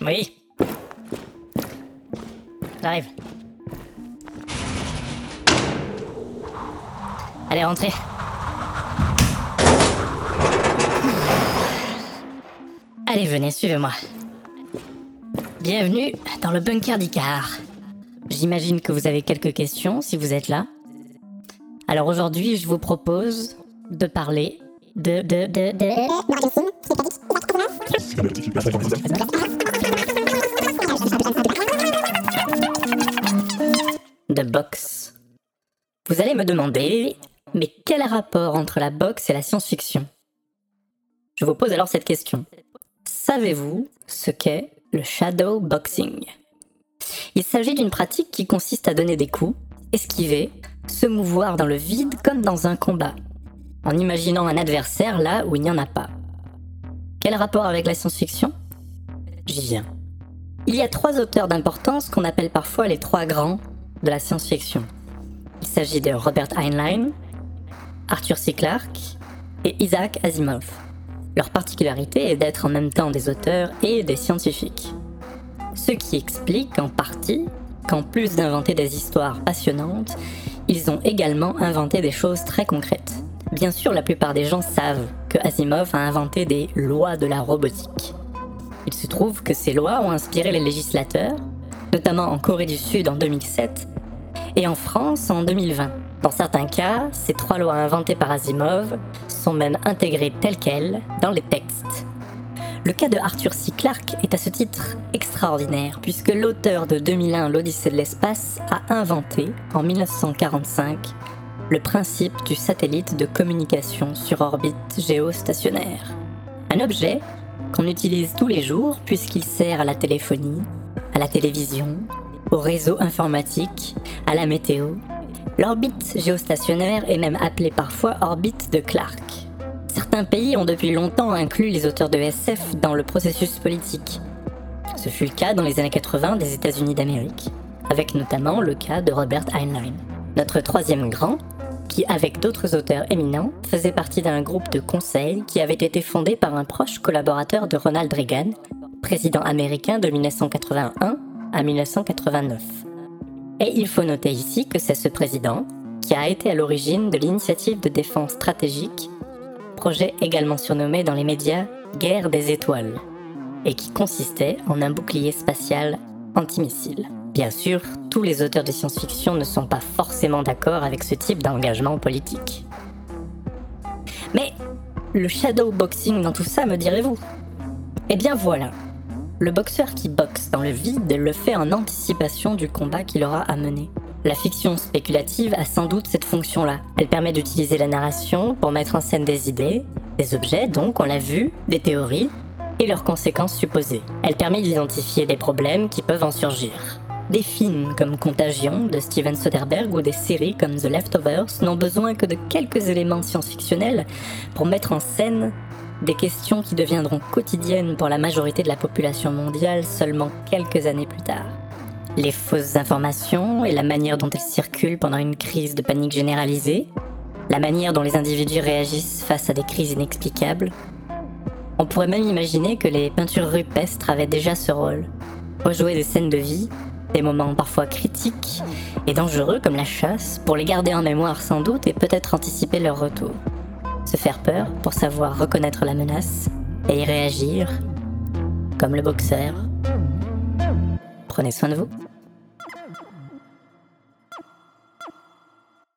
Oui. J'arrive. Allez, rentrez. Allez, venez, suivez-moi. Bienvenue dans le bunker d'Icar. J'imagine que vous avez quelques questions si vous êtes là. Alors aujourd'hui, je vous propose de parler de de de de de boxe. Vous allez me demander, mais quel rapport entre la boxe et la science-fiction? Je vous pose alors cette question. Savez-vous ce qu'est le shadow boxing? Il s'agit d'une pratique qui consiste à donner des coups, esquiver, se mouvoir dans le vide comme dans un combat, en imaginant un adversaire là où il n'y en a pas. Quel rapport avec la science-fiction? J'y viens. Il y a trois auteurs d'importance qu'on appelle parfois les trois grands de la science-fiction. Il s'agit de Robert Heinlein, Arthur C. Clarke et Isaac Asimov. Leur particularité est d'être en même temps des auteurs et des scientifiques. Ce qui explique en partie qu'en plus d'inventer des histoires passionnantes, ils ont également inventé des choses très concrètes. Bien sûr, la plupart des gens savent que Asimov a inventé des lois de la robotique. Il se trouve que ces lois ont inspiré les législateurs, notamment en Corée du Sud en 2007 et en France en 2020. Dans certains cas, ces trois lois inventées par Asimov sont même intégrées telles quelles dans les textes. Le cas de Arthur C. Clarke est à ce titre extraordinaire, puisque l'auteur de 2001 L'Odyssée de l'espace a inventé, en 1945, le principe du satellite de communication sur orbite géostationnaire. Un objet qu'on utilise tous les jours puisqu'il sert à la téléphonie, à la télévision, au réseau informatique, à la météo. L'orbite géostationnaire est même appelée parfois orbite de Clark. Certains pays ont depuis longtemps inclus les auteurs de SF dans le processus politique. Ce fut le cas dans les années 80 des États-Unis d'Amérique, avec notamment le cas de Robert Heinlein. Notre troisième grand, qui, avec d'autres auteurs éminents, faisait partie d'un groupe de conseil qui avait été fondé par un proche collaborateur de Ronald Reagan, président américain de 1981 à 1989. Et il faut noter ici que c'est ce président qui a été à l'origine de l'initiative de défense stratégique, projet également surnommé dans les médias Guerre des étoiles, et qui consistait en un bouclier spatial antimissile. Bien sûr, tous les auteurs de science-fiction ne sont pas forcément d'accord avec ce type d'engagement politique. Mais le shadow boxing dans tout ça, me direz-vous? Eh bien voilà, le boxeur qui boxe dans le vide le fait en anticipation du combat qu'il aura à mener. La fiction spéculative a sans doute cette fonction-là. Elle permet d'utiliser la narration pour mettre en scène des idées, des objets donc, on l'a vu, des théories, et leurs conséquences supposées. Elle permet d'identifier des problèmes qui peuvent en surgir. Des films comme Contagion de Steven Soderbergh ou des séries comme The Leftovers n'ont besoin que de quelques éléments science-fictionnels pour mettre en scène des questions qui deviendront quotidiennes pour la majorité de la population mondiale seulement quelques années plus tard. Les fausses informations et la manière dont elles circulent pendant une crise de panique généralisée, la manière dont les individus réagissent face à des crises inexplicables. On pourrait même imaginer que les peintures rupestres avaient déjà ce rôle, rejouer des scènes de vie, des moments parfois critiques et dangereux comme la chasse, pour les garder en mémoire sans doute et peut-être anticiper leur retour se faire peur pour savoir reconnaître la menace et y réagir, comme le boxeur. Prenez soin de vous.